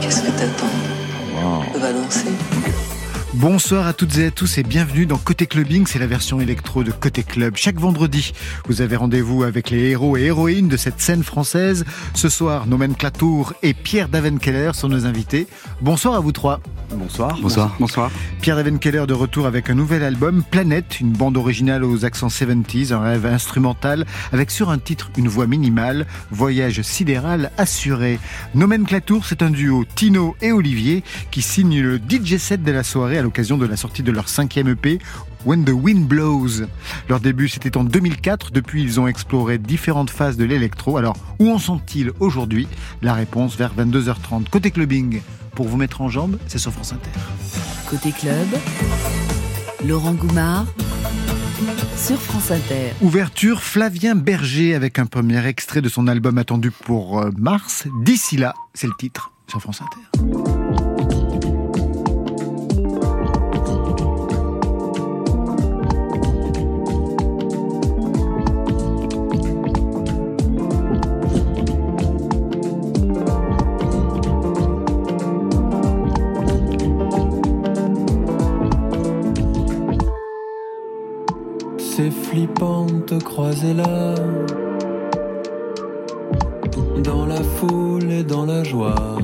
Qu'est-ce que t'attends On va danser. Bonsoir à toutes et à tous et bienvenue dans Côté Clubbing, c'est la version électro de Côté Club. Chaque vendredi, vous avez rendez-vous avec les héros et héroïnes de cette scène française. Ce soir, Nomenclatour et Pierre Davenkeller sont nos invités. Bonsoir à vous trois. Bonsoir. Bonsoir. Bonsoir. Pierre Davenkeller de retour avec un nouvel album, Planète, une bande originale aux accents 70s, un rêve instrumental, avec sur un titre une voix minimale, voyage sidéral assuré. Nomenclatour, c'est un duo, Tino et Olivier, qui signent le DJ set de la soirée à l'occasion de la sortie de leur cinquième EP, When the Wind Blows. Leur début, c'était en 2004. Depuis, ils ont exploré différentes phases de l'électro. Alors, où en sont-ils aujourd'hui? La réponse vers 22h30. Côté clubbing, pour vous mettre en jambe, c'est sur France Inter. Côté club, Laurent Goumard sur France Inter. Ouverture Flavien Berger avec un premier extrait de son album attendu pour euh, mars. D'ici là, c'est le titre sur France Inter. C'est flippant te croiser là. Dans la foule et dans la joie.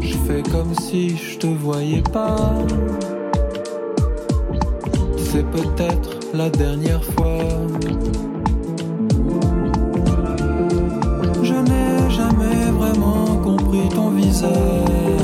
Je fais comme si je te voyais pas. C'est peut-être la dernière fois. Je n'ai jamais vraiment compris ton visage.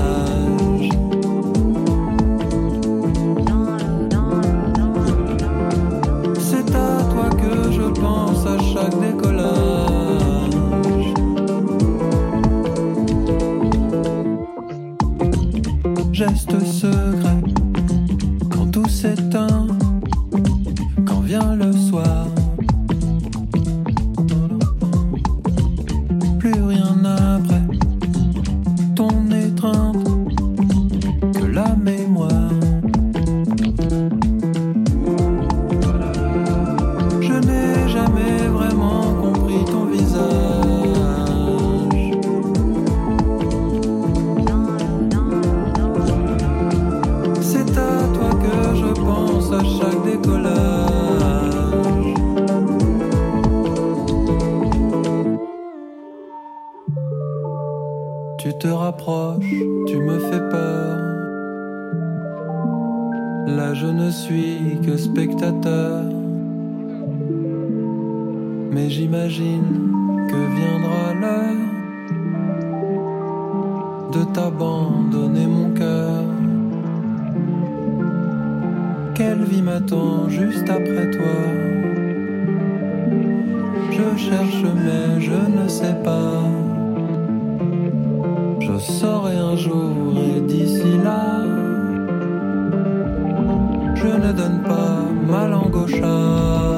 Jour et d'ici là, je ne donne pas ma langue au chat.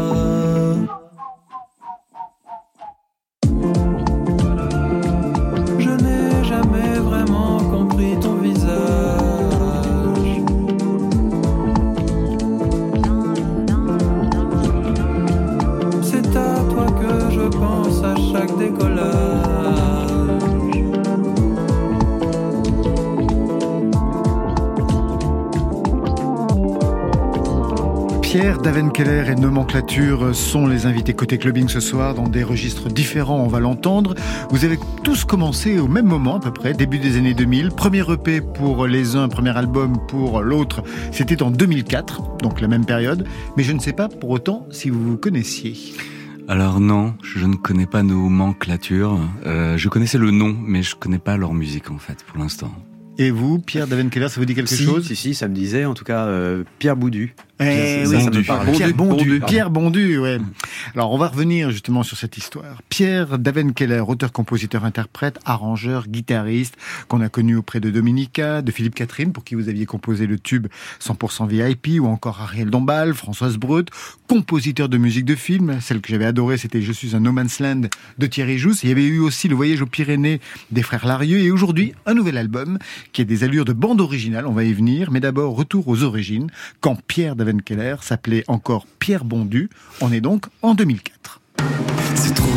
Nomenclature sont les invités côté clubbing ce soir dans des registres différents, on va l'entendre. Vous avez tous commencé au même moment à peu près, début des années 2000. Premier EP pour les uns, premier album pour l'autre, c'était en 2004, donc la même période. Mais je ne sais pas pour autant si vous vous connaissiez. Alors non, je ne connais pas nos manclatures. Euh, je connaissais le nom, mais je connais pas leur musique en fait pour l'instant. Et vous, Pierre Davenkeller, ça vous dit quelque si, chose? Si, si, ça me disait, en tout cas, euh, Pierre Boudu. Eh oui, ça parle. Pierre Bondu, Bondu. Pierre Bondu, ouais. Alors, on va revenir justement sur cette histoire. Pierre Davenkeller, auteur, compositeur, interprète, arrangeur, guitariste, qu'on a connu auprès de Dominica, de Philippe Catherine, pour qui vous aviez composé le tube 100% VIP, ou encore Ariel Dombal, Françoise Breut, compositeur de musique de film. Celle que j'avais adorée, c'était Je suis un No Man's Land de Thierry Jousse. Il y avait eu aussi Le Voyage aux Pyrénées des frères Larieux, et aujourd'hui, un nouvel album qui a des allures de bande originale, on va y venir, mais d'abord, retour aux origines, quand Pierre Davenkeller s'appelait encore Pierre Bondu. On est donc en 2004. C'est trop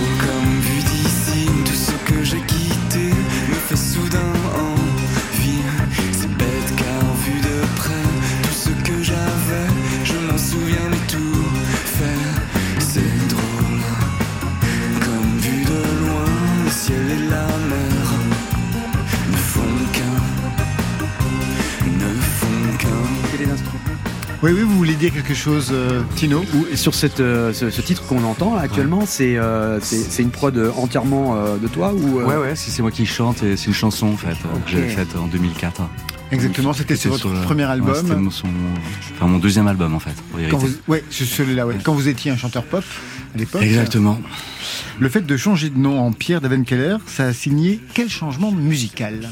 Oui, oui, vous voulez dire quelque chose, euh, Tino Ou sur cette, euh, ce, ce titre qu'on entend actuellement, c'est euh, c'est c'est une prod entièrement de toi ou Ouais, ouais, si c'est moi qui chante et c'est une chanson en fait que j'avais faite en 2004. Exactement, c'était sur votre premier album. c'était mon, enfin, mon deuxième album en fait. Quand vous, ouais, celui-là, ouais. Quand vous étiez un chanteur pop à l'époque. Exactement. Le fait de changer de nom en Pierre Davenkeller, ça a signé quel changement musical?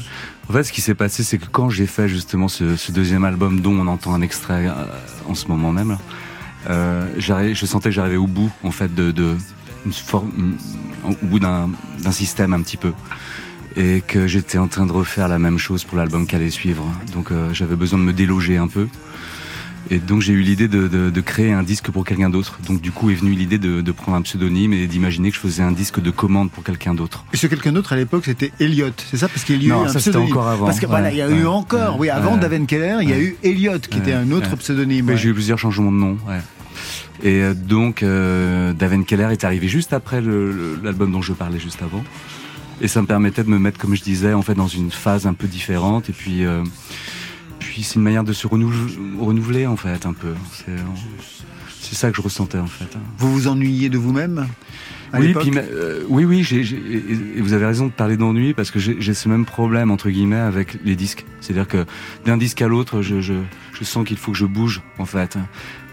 En fait, ce qui s'est passé, c'est que quand j'ai fait justement ce, ce deuxième album dont on entend un extrait euh, en ce moment même, euh, je sentais que j'arrivais au bout en fait de, de une forme, au bout d'un système un petit peu, et que j'étais en train de refaire la même chose pour l'album qui allait suivre. Donc euh, j'avais besoin de me déloger un peu. Et donc j'ai eu l'idée de, de, de créer un disque pour quelqu'un d'autre. Donc du coup est venue l'idée de, de prendre un pseudonyme et d'imaginer que je faisais un disque de commande pour quelqu'un d'autre. Et ce quelqu'un d'autre à l'époque, c'était Elliot, c'est ça? Parce qu'il y a eu Non, un ça, c'était pseudonyme. encore avant. Parce que voilà, il y a Ouais, eu encore, ouais, oui, avant ouais. Davenkeller, il y a eu Elliot, qui était un autre pseudonyme. J'ai eu plusieurs changements de nom. Ouais. Et euh, donc, euh, Daven Keller est arrivé juste après l'album dont je parlais juste avant. Et ça me permettait de me mettre, comme je disais, en fait, dans une phase un peu différente. Et puis, euh, puis c'est une manière de se renouveler, renouveler en fait, un peu. C'est c'est ça que je ressentais, en fait. Vous vous ennuyez de vous-même Oui, puis, euh, oui, oui, j'ai, j'ai- et et vous avez raison de parler d'ennui parce que j'ai ce même problème entre guillemets avec les disques. C'est-à-dire que d'un disque à l'autre, je, je, je sens qu'il faut que je bouge en fait.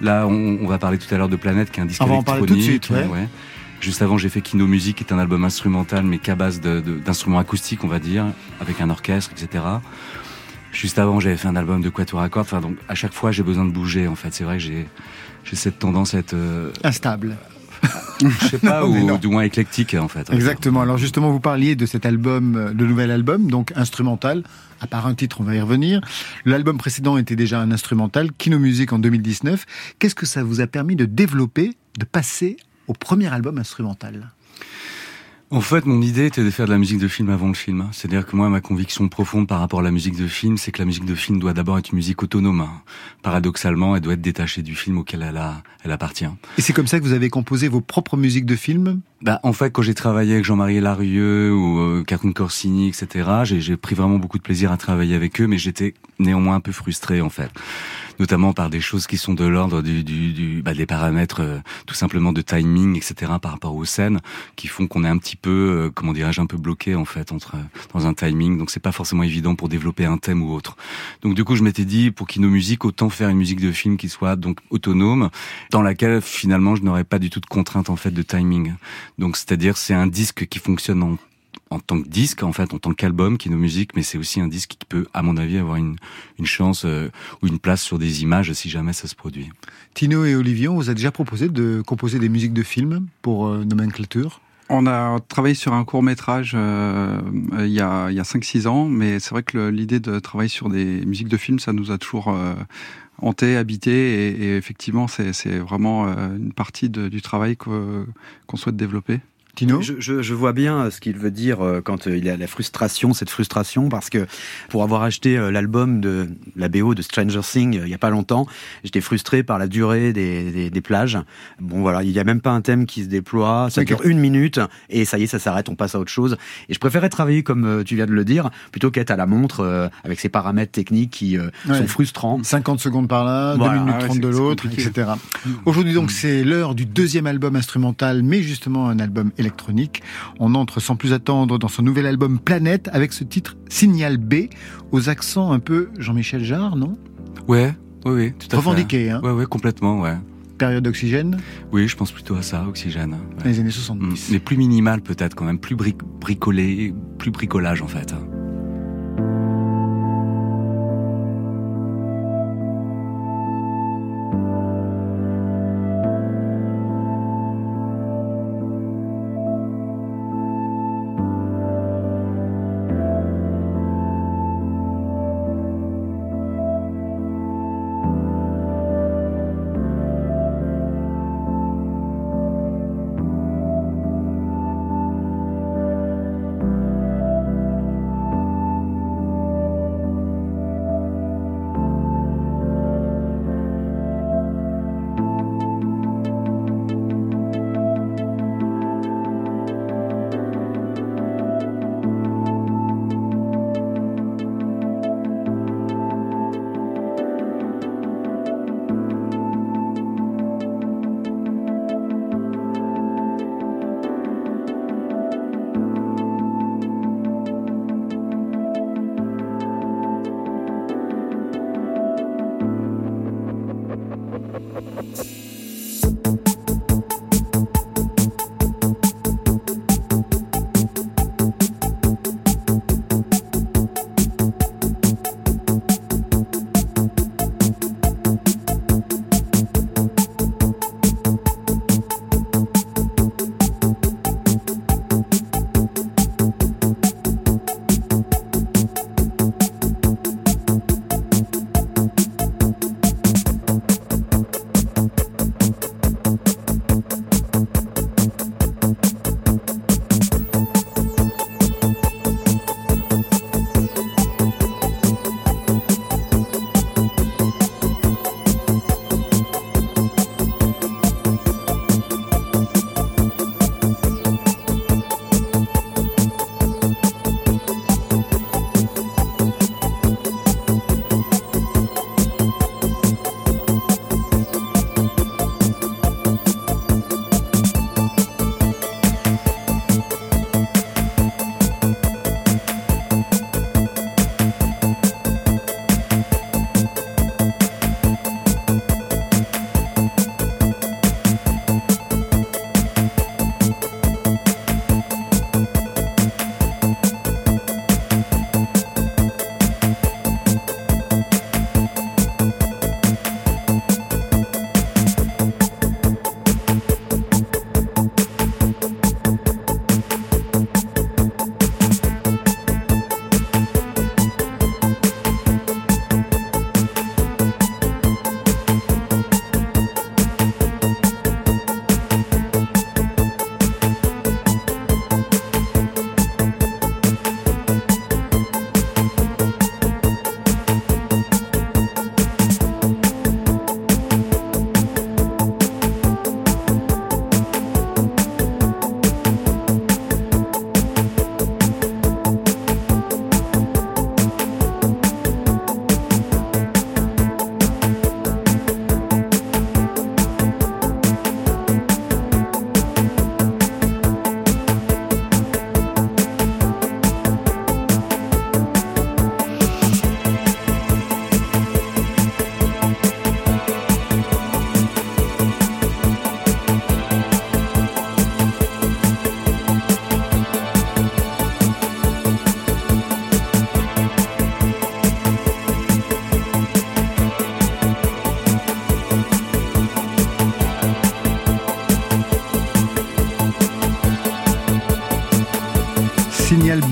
Là, on, on va parler tout à l'heure de Planète, qui est un disque On va en parler tout de électronique. suite, ouais. Juste avant, j'ai fait Kino Music, qui est un album instrumental, mais qu'à base d'instruments acoustiques, on va dire, avec un orchestre, etc. Juste avant, j'avais fait un album de quatuor à cordes. Enfin, donc, à chaque fois, j'ai besoin de bouger. En fait, c'est vrai que j'ai j'ai cette tendance à être, euh, Instable. je sais pas, Non, ou du moins éclectique, en fait. Exactement. Alors justement, vous parliez de cet album, euh, le nouvel album, donc instrumental. À part un titre, on va y revenir. L'album précédent était déjà un instrumental, Kino Music en 2019. Qu'est-ce que ça vous a permis de développer, de passer au premier album instrumental En fait, mon idée était de faire de la musique de film avant le film. C'est-à-dire que moi, ma conviction profonde par rapport à la musique de film, c'est que la musique de film doit d'abord être une musique autonome. Paradoxalement, elle doit être détachée du film auquel elle, a, elle appartient. Et c'est comme ça que vous avez composé vos propres musiques de film? Bah, en fait, quand j'ai travaillé avec Jean-Marie Larieux ou euh, Catherine Corsini, etc., j'ai, j'ai pris vraiment beaucoup de plaisir à travailler avec eux, mais j'étais néanmoins un peu frustré, en fait. Notamment par des choses qui sont de l'ordre du, du, du- bah, des paramètres, euh, tout simplement de timing, etc., par rapport aux scènes, qui font qu'on est un petit peu, euh, comment dirais-je, un peu bloqué, en fait, entre, dans un timing. Donc, c'est pas forcément évident pour développer un thème ou autre. Donc, du coup, je m'étais dit, pour Kino Music, autant faire une musique de film qui soit donc autonome, dans laquelle, finalement, je n'aurais pas du tout de contrainte, en fait, de timing. Donc c'est-à-dire c'est un disque qui fonctionne en, en tant que disque en fait, en tant qu'album qui est nos musiques, mais c'est aussi un disque qui peut, à mon avis, avoir une, une chance euh, ou une place sur des images si jamais ça se produit. Tino et Olivier, on vous a déjà proposé de composer des musiques de film pour euh, Nomenclature? On a travaillé sur un court métrage euh, il y a, il y a 5-6 ans, mais c'est vrai que l'idée de travailler sur des musiques de films, ça nous a toujours euh, hanté, habité, et, et effectivement, c'est vraiment euh, une partie de- du travail qu'on souhaite développer. Tino Je, je, je vois bien ce qu'il veut dire euh, quand euh, il a la frustration, cette frustration, parce que pour avoir acheté euh, l'album de la BO de Stranger Things euh, il y a pas longtemps, j'étais frustré par la durée des, des, des plages. Bon voilà, il y a même pas un thème qui se déploie, ça dure une minute et ça y est, ça s'arrête, on passe à autre chose. Et je préférais travailler comme euh, tu viens de le dire, plutôt qu'être à la montre euh, avec ces paramètres techniques qui euh, Ouais. sont frustrants. 50 secondes par là, Voilà. 2 minutes Ah ouais, 30 de c'est- c'est l'autre, etc. Aujourd'hui donc c'est l'heure du deuxième album instrumental, mais justement un album électronique. On entre sans plus attendre dans son nouvel album Planète avec ce titre Signal B, aux accents un peu Jean-Michel Jarre, non? Ouais, oui, oui, tout à Revendiqué, fait. hein Ouais, ouais, complètement, ouais. Période d'oxygène? Oui, je pense plutôt à ça, Oxygène. Les années 70. Mais plus minimal peut-être quand même, plus bricolé, plus bricolage en fait.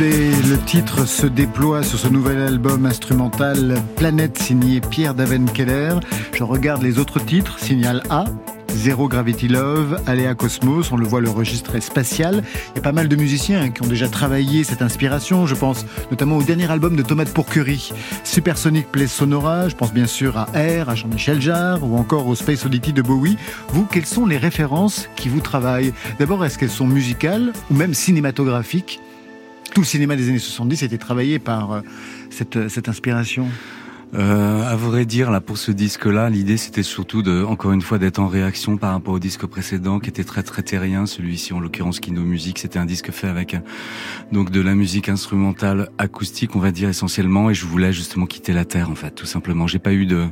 Le titre se déploie sur ce nouvel album instrumental Planète signé Pierre Daven-Keller. Je regarde les autres titres, Signal A, Zero Gravity Love, Aléa Cosmos, on le voit le registre est spatial. Il y a pas mal de musiciens qui ont déjà travaillé cette inspiration, je pense notamment au dernier album de Tomate Pourquerie, Supersonic Play Sonora, je pense bien sûr à Air, à Jean-Michel Jarre ou encore au Space Oddity de Bowie. Vous, quelles sont les références qui vous travaillent? D'abord, est-ce qu'elles sont musicales ou même cinématographiques? Le cinéma des années 70 était travaillé par euh, cette, cette inspiration euh, à vrai dire, là pour ce disque-là, l'idée c'était surtout de, encore une fois, d'être en réaction par rapport au disque précédent qui était très très terrien. Celui-ci, en l'occurrence, Kino Music, c'était un disque fait avec donc de la musique instrumentale acoustique, on va dire essentiellement, et je voulais justement quitter la terre, en fait, tout simplement. J'ai pas eu de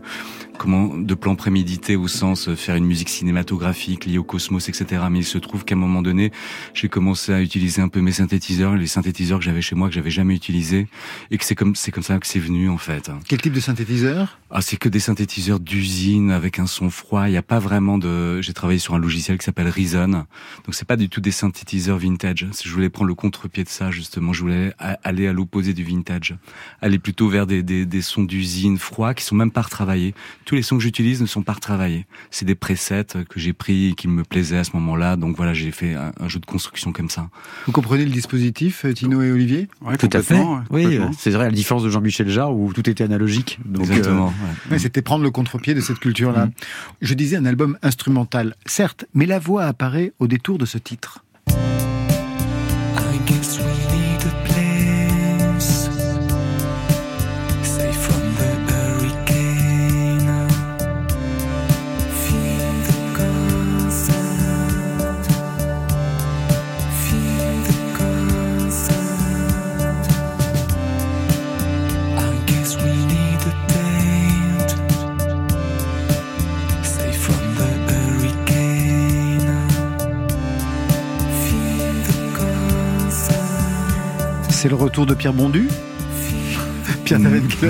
comment de plan prémédité au sens euh, faire une musique cinématographique liée au cosmos, etc. Mais il se trouve qu'à un moment donné, j'ai commencé à utiliser un peu mes synthétiseurs, les synthétiseurs que j'avais chez moi que j'avais jamais utilisés, et que c'est comme c'est comme ça que c'est venu en fait. Quel type de synthétiseur? Ah, c'est que des synthétiseurs d'usine avec un son froid. Il n'y a pas vraiment de. J'ai travaillé sur un logiciel qui s'appelle Reason, donc c'est pas du tout des synthétiseurs vintage. Je voulais prendre le contre-pied de ça justement. Je voulais aller à l'opposé du vintage, aller plutôt vers des, des, des sons d'usine froids qui sont même pas retravaillés. Tous les sons que j'utilise ne sont pas retravaillés. C'est des presets que j'ai pris et qui me plaisaient à ce moment-là. Donc voilà, j'ai fait un, jeu de construction comme ça. Vous comprenez le dispositif, euh, Tino et Olivier? Ouais, Tout à fait. Oui, c'est vrai, à la différence de Jean-Michel Jarre où tout était analogique. Donc, Exactement. Euh, C'était prendre le contre-pied de cette culture-là. Mm. Je disais un album instrumental, certes, mais la voix apparaît au détour de ce titre. C'est le retour de Pierre Bondu Pierre David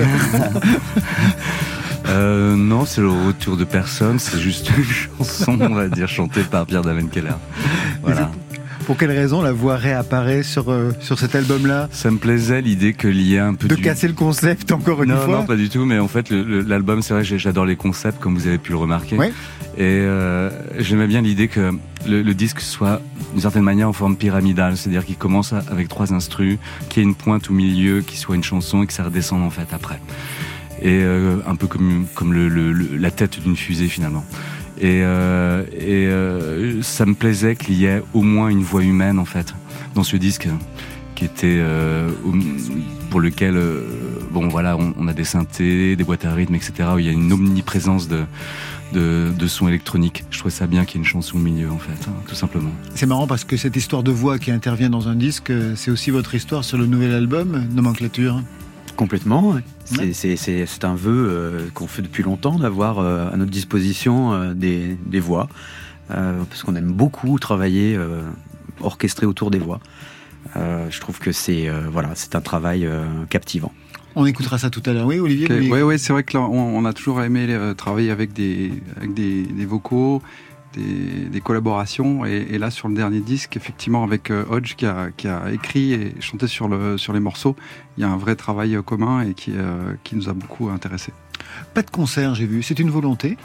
euh, non, c'est le retour de personne, c'est juste une chanson, on va dire, chantée par Pierre David Keller. Voilà. Pour quelle raison la voix réapparaît sur, euh, sur cet album-là Ça me plaisait l'idée qu'il y ait un peu de casser le concept encore une fois. Non, pas du tout. Mais en fait, l'album, c'est vrai, j'adore les concepts, comme vous avez pu le remarquer. Et euh, j'aimais bien l'idée que le, disque soit d'une certaine manière en forme pyramidale, c'est-à-dire qu'il commence avec trois instrus, qu'il y ait une pointe au milieu, qui soit une chanson et que ça redescende en fait après. Et euh, un peu comme comme le, la tête d'une fusée finalement. Et, euh, euh, ça me plaisait qu'il y ait au moins une voix humaine en fait dans ce disque qui était euh, pour lequel bon voilà on, a des synthés, des boîtes à rythme etc où il y a une omniprésence de de, de son électronique. Je trouvais ça bien qu'il y ait une chanson au milieu, en fait, hein, tout simplement. C'est marrant parce que cette histoire de voix qui intervient dans un disque, c'est aussi votre histoire sur le nouvel album, Nomenclature. Complètement. C'est un vœu euh, qu'on fait depuis longtemps d'avoir euh, à notre disposition euh, des, des, voix, parce qu'on aime beaucoup travailler orchestré autour des voix. je trouve que c'est voilà, c'est un travail captivant. On écoutera ça tout à l'heure. Oui, Olivier. Oui, oui, c'est vrai que là, on, a toujours aimé travailler avec des, avec des, des vocaux, des, collaborations. Et, là, sur le dernier disque, effectivement, avec euh, Hodge qui a, qui a écrit et chanté sur, le, sur les morceaux, il y a un vrai travail euh, commun et qui, euh, qui nous a beaucoup intéressés. Pas de concert, j'ai vu. C'est une volonté?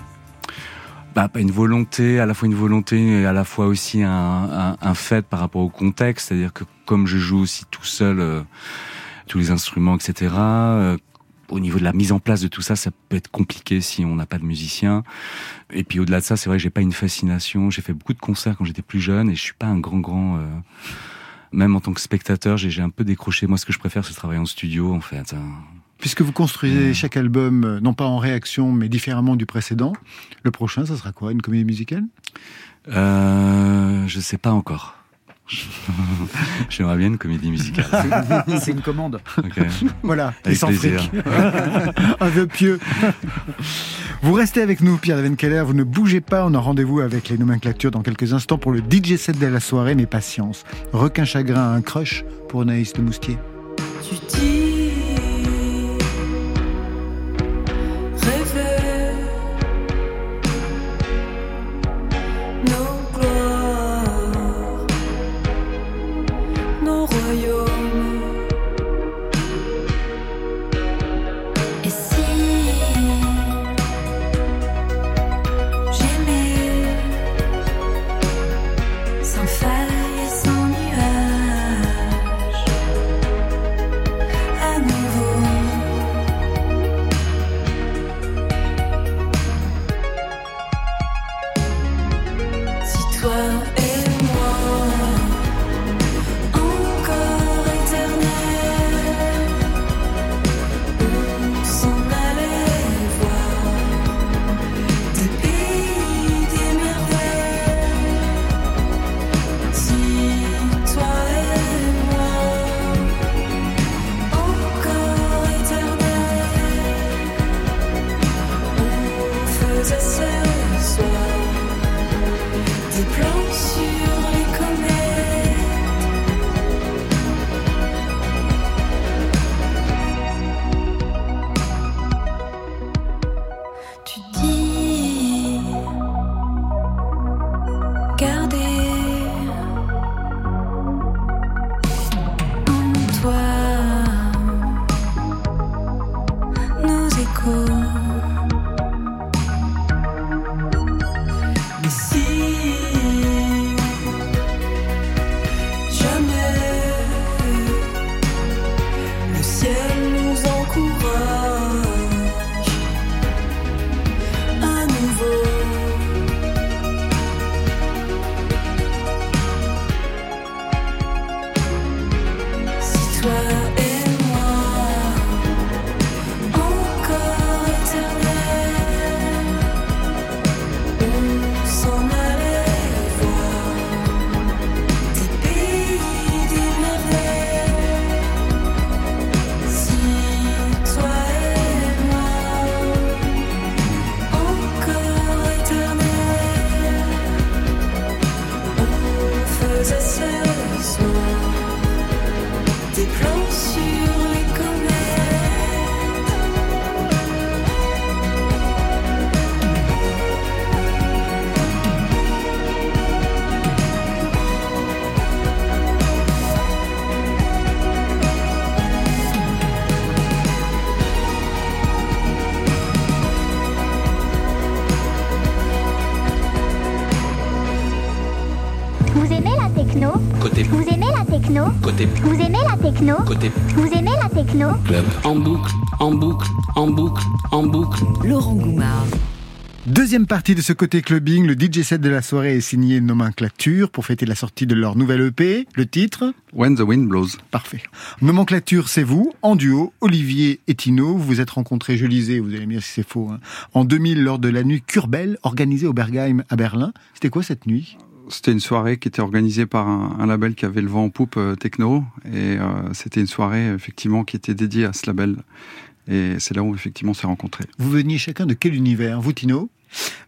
Bah, pas une volonté, à la fois une volonté et à la fois aussi un, un, fait par rapport au contexte. C'est-à-dire que comme je joue aussi tout seul tous les instruments, etc., au niveau de la mise en place de tout ça, ça peut être compliqué si on n'a pas de musicien. Et puis au-delà de ça, c'est vrai que j'ai pas une fascination. J'ai fait beaucoup de concerts quand j'étais plus jeune et je suis pas un grand grand. Euh, même en tant que spectateur, j'ai un peu décroché. Moi, ce que je préfère, c'est travailler en studio, en fait. Hein. Puisque vous construisez chaque album, euh, non pas en réaction, mais différemment du précédent, le prochain, ça sera quoi? Une comédie musicale? Euh, Je sais pas encore. J'aimerais bien une comédie musicale. C'est une commande. Voilà, et sans fric. Un vœu pieux. Vous restez avec nous, Pierre Keller. Vous ne bougez pas. On a rendez-vous avec les nomenclatures dans quelques instants pour le DJ set de la soirée. Mais patience. Requin chagrin, un crush pour Naïs de Moustier. Tu dis Vous techno Côté. Vous aimez la techno Club. En boucle, en boucle, en boucle, en boucle. Laurent Goumard. Deuxième partie de ce côté clubbing, le DJ set de la soirée est signé Nomenclature pour fêter la sortie de leur nouvelle EP. Le titre When the Wind Blows. Parfait. Nomenclature, c'est vous, en duo, Olivier et Tino. Vous vous êtes rencontrés, je lisais, vous allez me dire si c'est faux, hein, en 2000 lors de la nuit Kurbel organisée au Bergheim à Berlin. C'était quoi cette nuit? C'était une soirée qui était organisée par un, label qui avait le vent en poupe euh, techno. Et euh, c'était une soirée effectivement qui était dédiée à ce label. Et c'est là où effectivement on s'est rencontrés. Vous veniez chacun de quel univers? Vous Tino?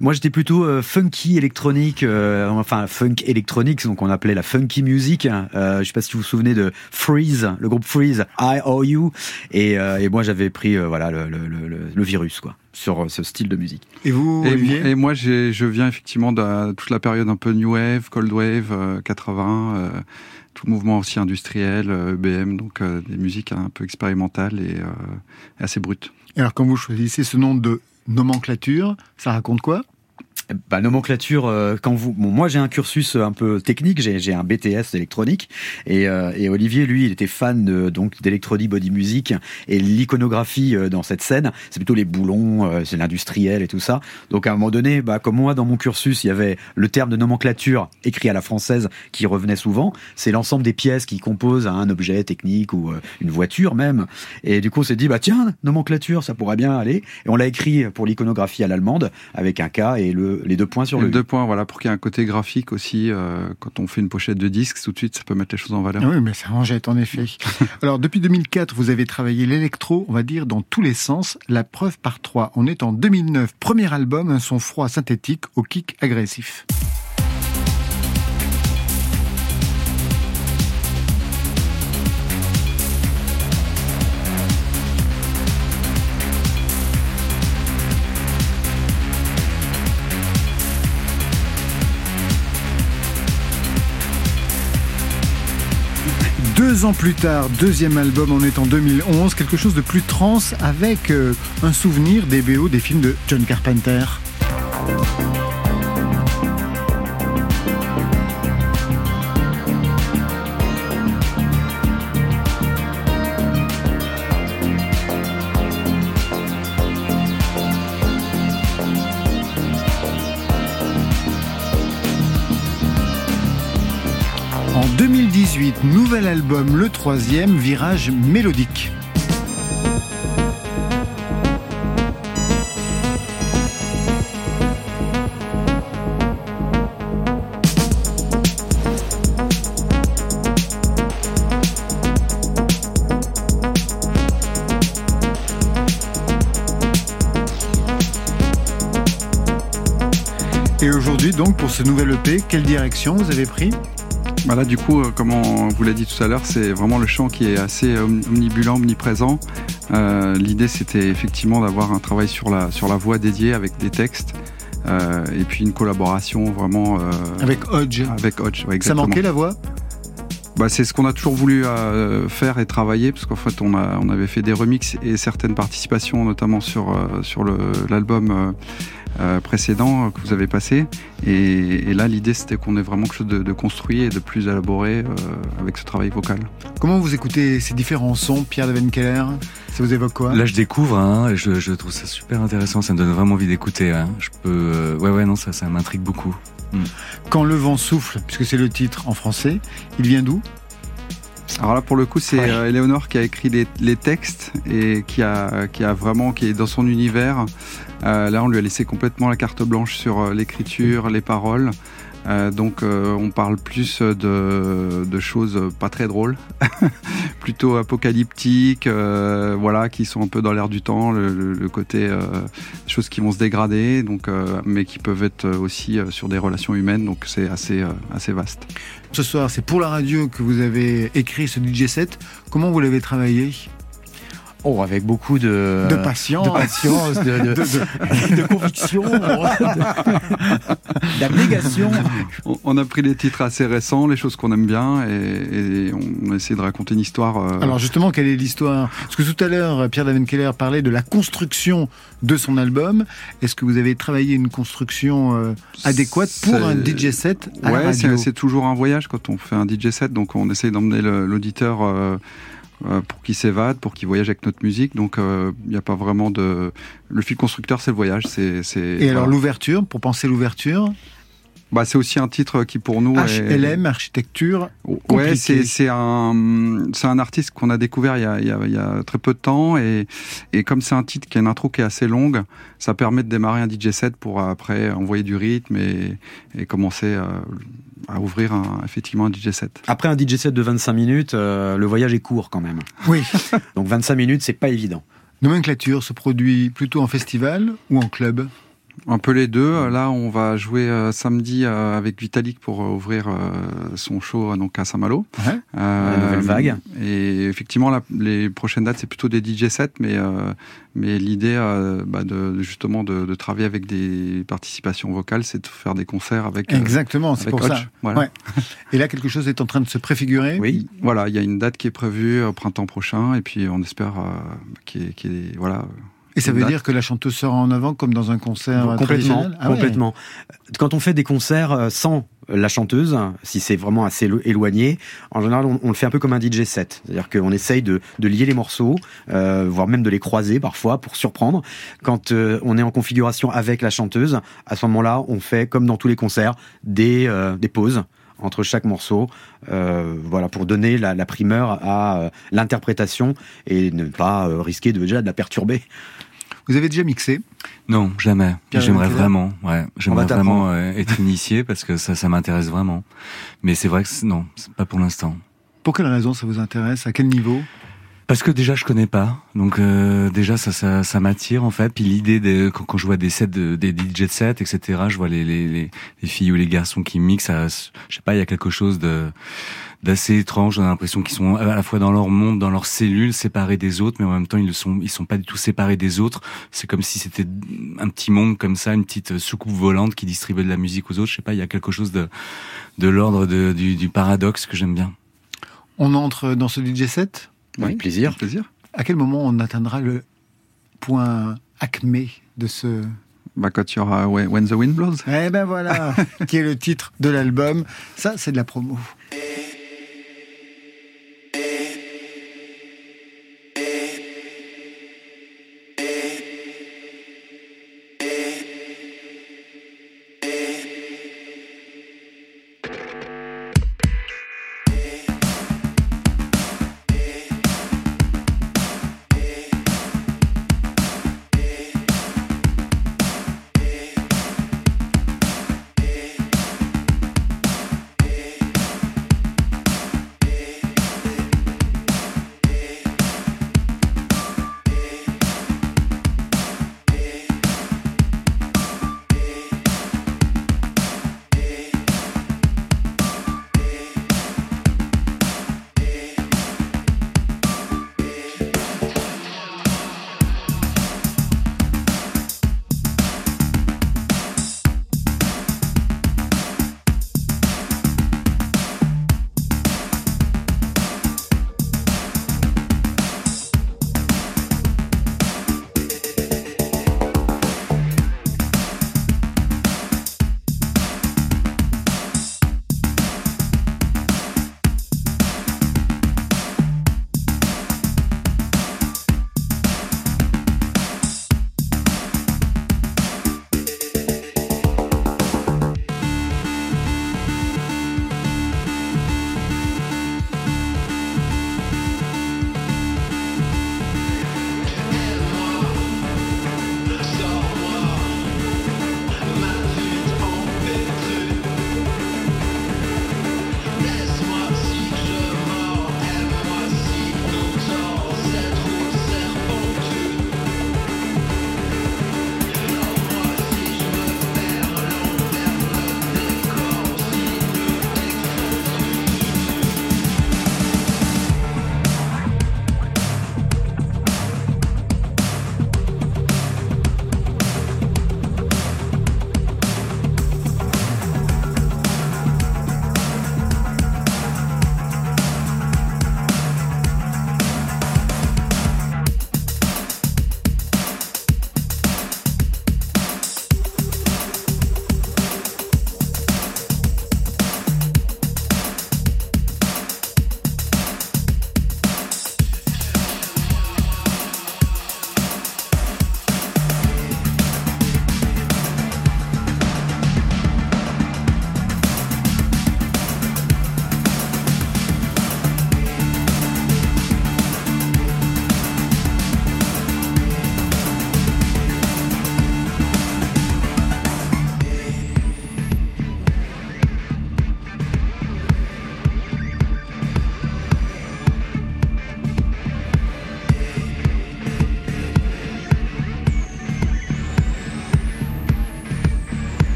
Moi, j'étais plutôt euh, funky électronique, euh, enfin funk électronique, donc on appelait la funky music. Euh, je sais pas si vous vous souvenez de Freeze, le groupe Freeze, I O U, et, et moi j'avais pris voilà le, le, le, le, virus quoi sur ce style de musique. Et vous, et, et moi, je viens effectivement de toute la période un peu new wave, cold wave, 80 tout le mouvement aussi industriel, EBM, donc des musiques un peu expérimentales et assez brutes. alors, quand vous choisissez ce nom de nomenclature, ça raconte quoi? Bah, nomenclature, euh, quand vous, bon, moi j'ai un cursus un peu technique, j'ai un BTS électronique et, euh, et, Olivier lui il était fan de, donc d'électronique body music et l'iconographie euh, dans cette scène c'est plutôt les boulons, c'est l'industriel et tout ça. Donc à un moment donné, bah, comme moi dans mon cursus il y avait le terme de nomenclature écrit à la française qui revenait souvent, c'est l'ensemble des pièces qui composent un objet technique ou une voiture même. Et du coup on s'est dit bah tiens nomenclature ça pourrait bien aller et on l'a écrit pour l'iconographie à l'allemande avec un K et le les deux points sur le. Les deux points, voilà, pour qu'il y ait un côté graphique aussi. Euh, quand on fait une pochette de disque, tout de suite, ça peut mettre les choses en valeur. Oui, mais ça en jette en effet. Alors, depuis 2004, vous avez travaillé l'électro, on va dire, dans tous les sens. La preuve par trois. On est en 2009, premier album, un son froid synthétique au kick agressif. Deux ans plus tard, deuxième album, on est en 2011, quelque chose de plus trans avec euh, un souvenir des BO des films de John Carpenter. Le troisième, Virage mélodique. Et aujourd'hui, donc, pour ce nouvel EP, quelle direction vous avez pris? Bah là, du coup, euh, comme on vous l'a dit tout à l'heure, c'est vraiment le chant qui est assez omnibulant, omniprésent. Euh, L'idée, c'était effectivement d'avoir un travail sur la, sur la voix dédiée avec des textes. Euh, et puis une collaboration vraiment euh, avec Hodge. Avec Hodge, ouais, Ça manquait la voix? Bah, c'est ce qu'on a toujours voulu euh, faire et travailler parce qu'en fait on, a, on avait fait des remixes et certaines participations notamment sur, euh, sur l'album précédents que vous avez passés. Et, là, l'idée, c'était qu'on ait vraiment quelque chose de, construit et de plus élaboré avec ce travail vocal. Comment vous écoutez ces différents sons, Pierre de Keller Ça vous évoque quoi? Là, je découvre, hein, et je, trouve ça super intéressant. Ça me donne vraiment envie d'écouter. Hein. Je peux, ouais, ouais, non, ça, ça m'intrigue beaucoup. Quand le vent souffle, puisque c'est le titre en français, il vient d'où? Alors là, pour le coup, c'est euh, Eleonore qui a écrit les, textes et qui a, qui a vraiment, qui est dans son univers. Euh, là, on lui a laissé complètement la carte blanche sur euh, l'écriture, les paroles. Euh, donc euh, on parle plus de, choses pas très drôles, plutôt apocalyptiques, euh, voilà, qui sont un peu dans l'air du temps, le, le, côté choses qui vont se dégrader, donc mais qui peuvent être aussi sur des relations humaines, donc c'est assez assez vaste. Ce soir, c'est pour la radio que vous avez écrit ce DJ set. Comment vous l'avez travaillé? Oh, avec beaucoup de, de patience, de, patience, de, de, conviction, d'abnégation. On a pris des titres assez récents, les choses qu'on aime bien, et, on a essayé de raconter une histoire. Euh, Alors justement, quelle est l'histoire? Parce que tout à l'heure, Pierre Keller parlait de la construction de son album. Est-ce que vous avez travaillé une construction euh, adéquate pour un DJ set à Ouais, c'est toujours un voyage quand on fait un DJ set, donc on essaye d'emmener l'auditeur. Euh, pour qu'il s'évade, pour qu'il voyage avec notre musique. Donc il euh, n'y a pas vraiment de... Le fil constructeur, c'est le voyage. c'est Et alors l'ouverture, pour penser l'ouverture bah, c'est aussi un titre qui pour nous HLM, architecture. Ouais, c'est un c'est un artiste qu'on a découvert il y a, il, y a, il y a, très peu de temps et, et comme c'est un titre qui a une intro qui est assez longue, ça permet de démarrer un DJ set pour après envoyer du rythme et, et commencer à, à ouvrir un, effectivement un DJ set. Après un DJ set de 25 minutes, euh, le voyage est court quand même. Oui. Donc 25 minutes, c'est pas évident. Nomenclature se produit plutôt en festival ou en club? Un peu les deux. Là, on va jouer euh, samedi euh, avec Vitalik pour euh, ouvrir son show donc à Saint-Malo. Ouais. la nouvelle vague. Et effectivement, les prochaines dates, c'est plutôt des DJ sets, mais mais l'idée, bah, de justement de, travailler avec des participations vocales, c'est de faire des concerts avec. Exactement, c'est pour ça. Voilà. Et là, quelque chose est en train de se préfigurer. Oui, voilà, il y a une date qui est prévue au printemps prochain, et puis on espère qu'il est voilà et ça veut dire que la chanteuse sera en avant comme dans un concert complètement, ah complètement. Quand on fait des concerts euh, sans la chanteuse, si c'est vraiment assez éloigné, en général, on, le fait un peu comme un DJ set. C'est-à-dire qu'on essaye de, de, lier les morceaux, euh, voire même de les croiser parfois pour surprendre. Quand euh, on est en configuration avec la chanteuse, à ce moment-là, on fait, comme dans tous les concerts, des, euh, des pauses entre chaque morceau, euh, voilà, pour donner la, la primeur à l'interprétation et ne pas risquer de déjà de la perturber. Vous avez déjà mixé? Non, jamais. J'aimerais vraiment, ouais, j'aimerais vraiment euh, être initié parce que ça, ça m'intéresse vraiment. Mais c'est vrai que non, pas pour l'instant. Pour quelle raison ça vous intéresse? À quel niveau? Parce que déjà je connais pas, donc euh, déjà ça ça, ça m'attire en fait. Puis l'idée de quand, quand, je vois des sets, de, des DJ sets, etc. Je vois les, les, les, les filles ou les garçons qui mixent. Ça, je sais pas, il y a quelque chose de d'assez étrange. On a l'impression qu'ils sont à la fois dans leur monde, dans leurs cellules, séparés des autres, mais en même temps ils ne sont, ils sont pas du tout séparés des autres. C'est comme si c'était un petit monde comme ça, une petite soucoupe volante qui distribuait de la musique aux autres. Je sais pas, il y a quelque chose de, de l'ordre du, du paradoxe que j'aime bien. On entre dans ce DJ set? Oui, plaisir. plaisir. À quel moment on atteindra le point acmé de ce bah, quand tu auras When the Wind Blows. Eh ben voilà, qui est le titre de l'album. Ça, c'est de la promo.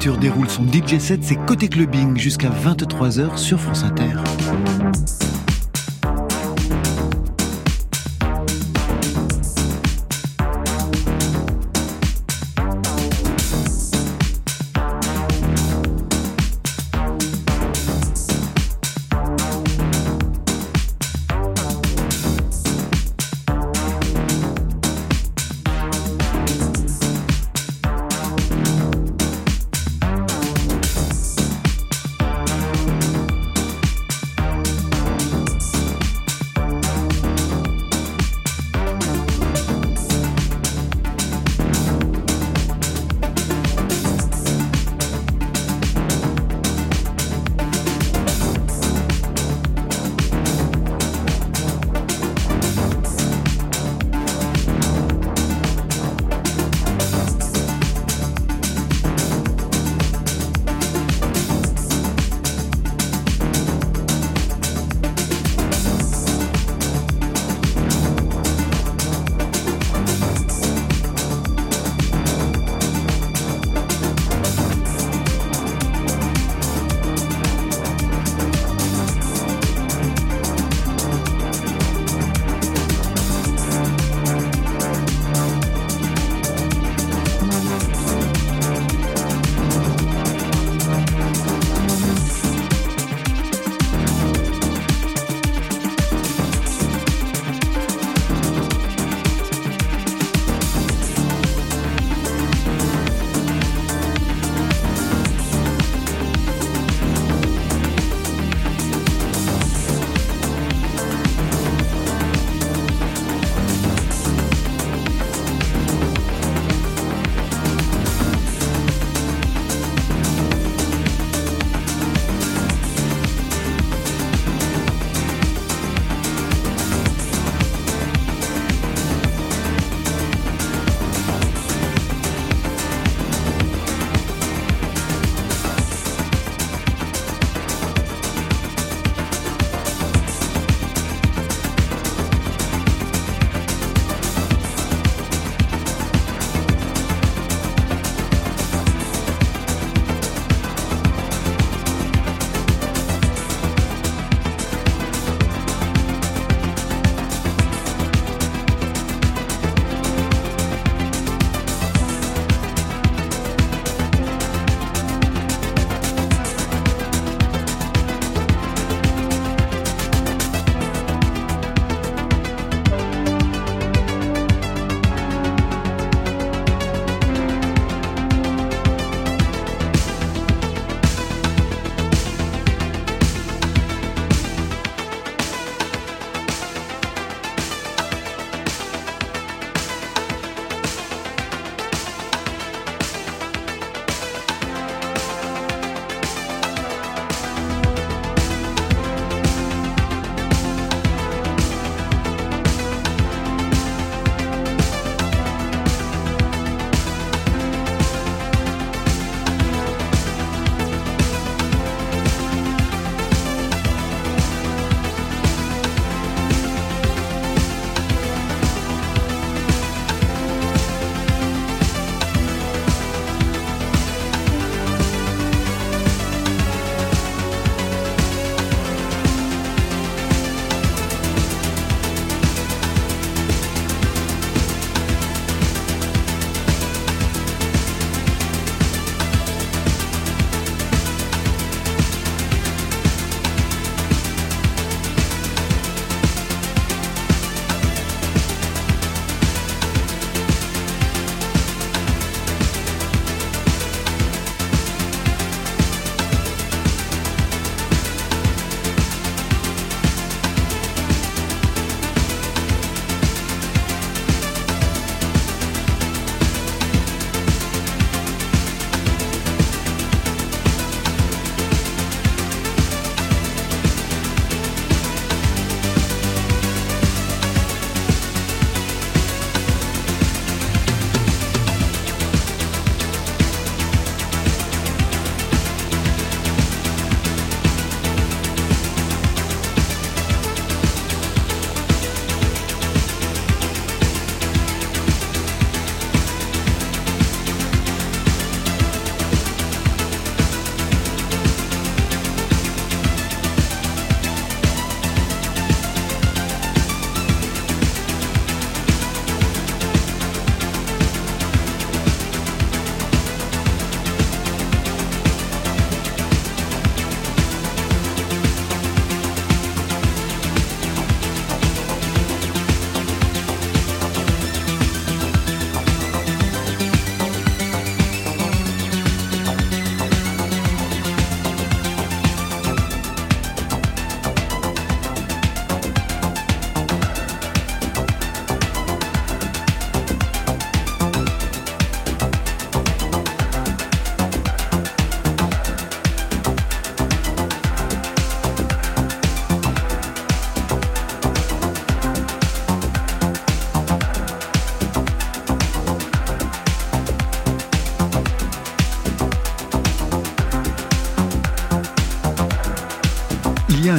Nomenclature déroule son DJ set, c'est côté clubbing jusqu'à 23h sur France Inter.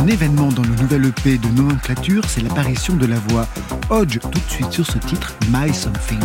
Un événement dans le nouvel EP de nomenclature, c'est l'apparition de la voix Hodge tout de suite sur ce titre My Something.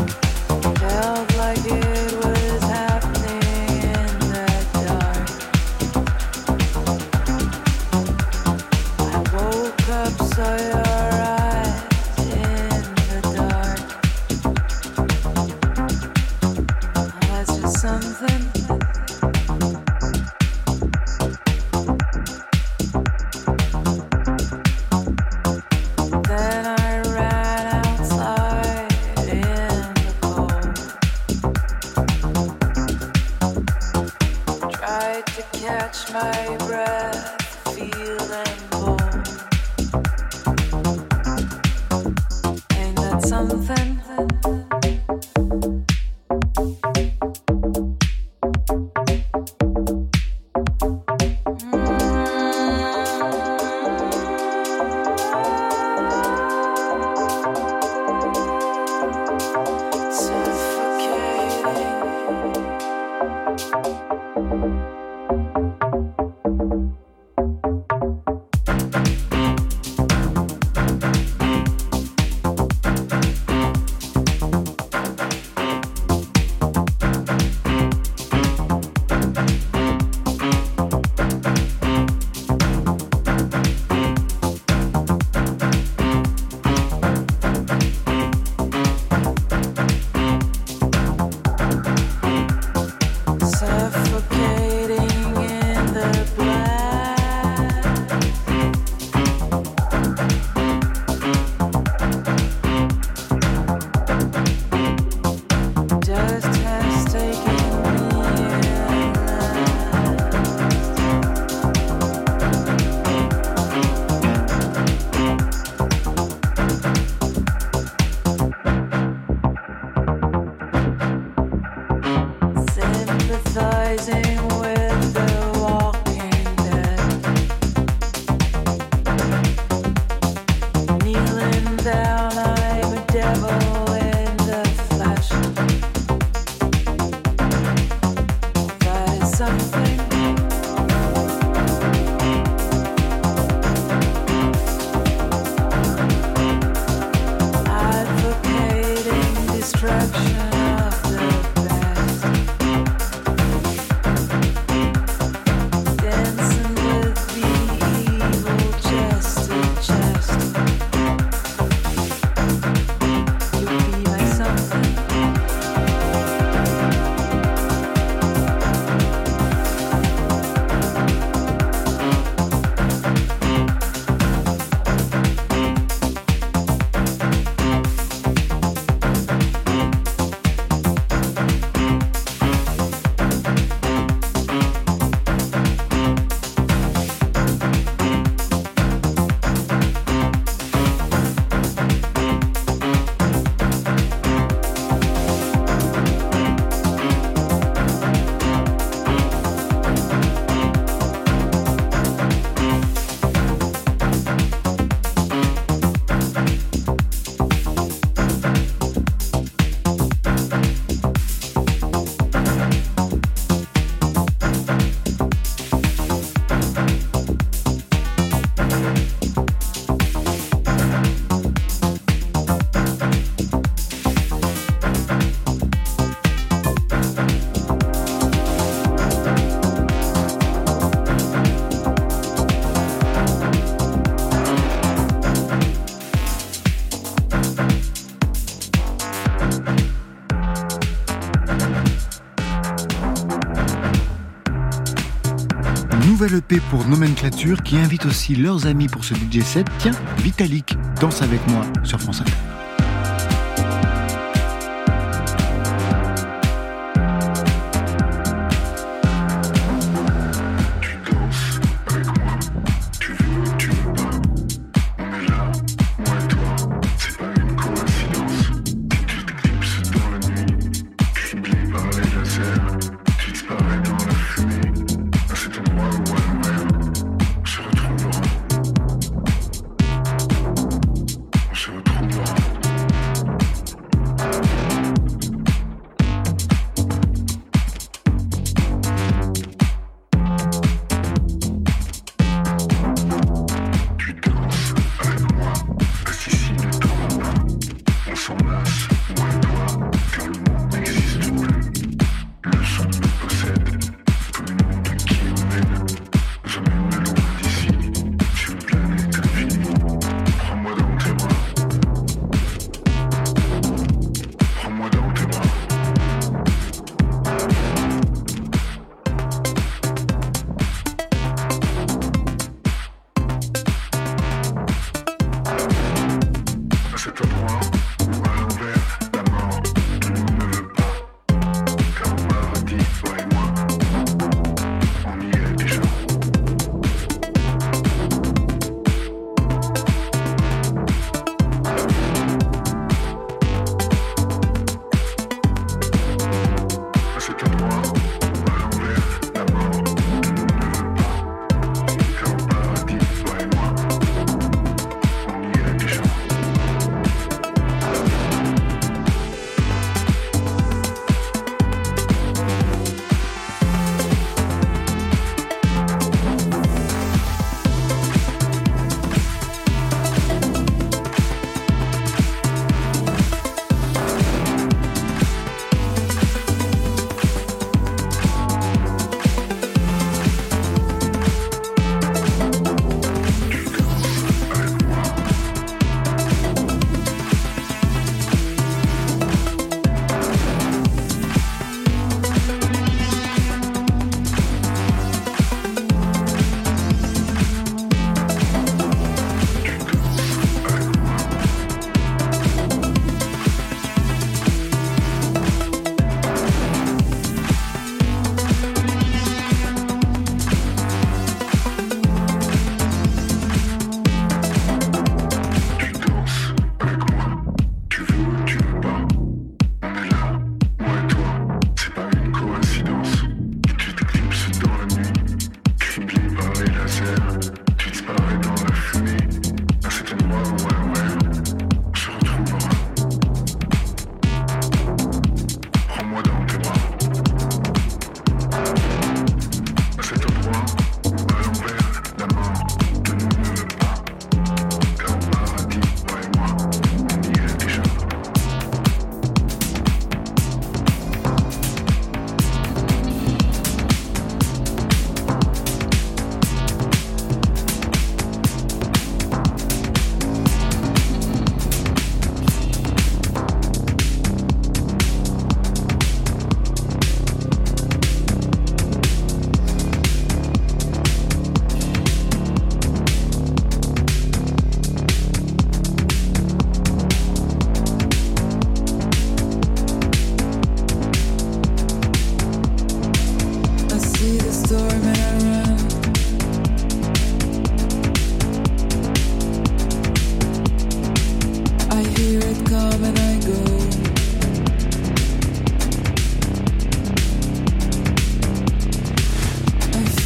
Pour Nomenclature qui invite aussi leurs amis pour ce DJ set. Tiens, Vitalik, danse avec moi sur France Inter.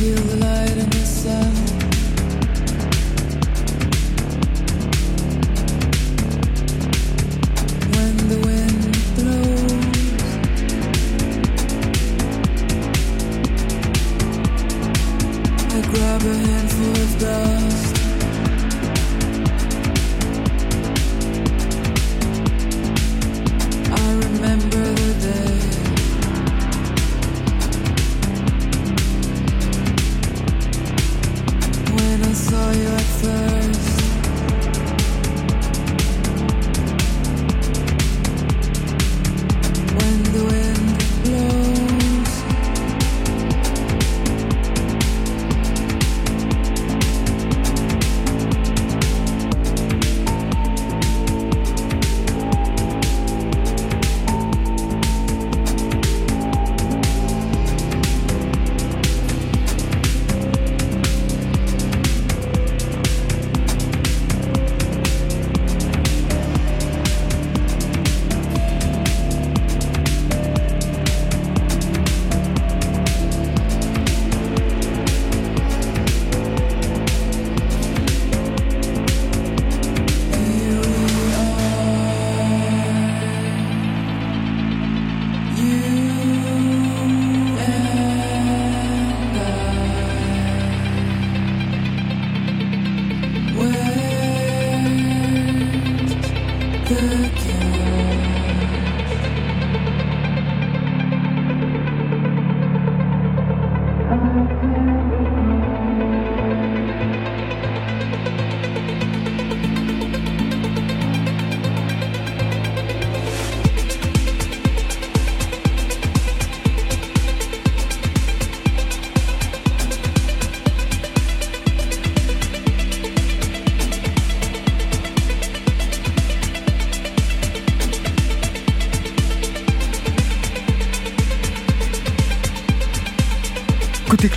feel the light in the sun.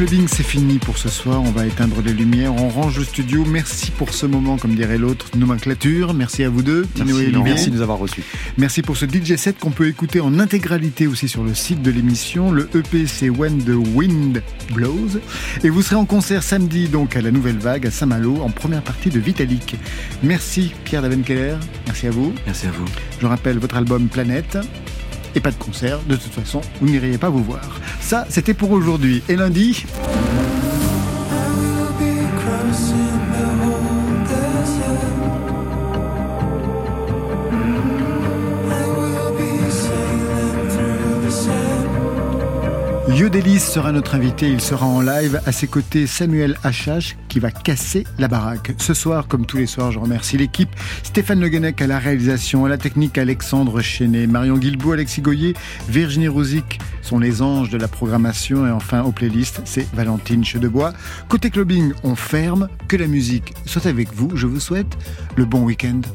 Clubbing, c'est fini pour ce soir. On va éteindre les lumières. On range le studio. Merci pour ce moment, comme dirait l'autre, nomenclature. Merci à vous deux, Tino et Olivier. Merci de nous avoir reçus. Merci pour ce DJ set qu'on peut écouter en intégralité aussi sur le site de l'émission. Le EP, c'est When the Wind Blows. Et vous serez en concert samedi, donc, à la Nouvelle Vague, à Saint-Malo, en première partie de Vitalik. Merci, Pierre Davenkeller. Merci à vous. Merci à vous. Je rappelle votre album Planète et pas de concert. De toute façon, vous n'iriez pas vous voir. Ça, c'était pour aujourd'hui. Et lundi. Yodelis sera notre invité, il sera en live à ses côtés Samuel Hachache qui va casser la baraque. Ce soir, comme tous les soirs, je remercie l'équipe, Stéphane Le Guenec à la réalisation, à la technique Alexandre Chenet, Marion Guilbault, Alexis Goyer, Virginie Rosic sont les anges de la programmation et enfin aux playlists, c'est Valentine Chedebois. Côté clubbing, on ferme, que la musique soit avec vous, je vous souhaite le bon week-end.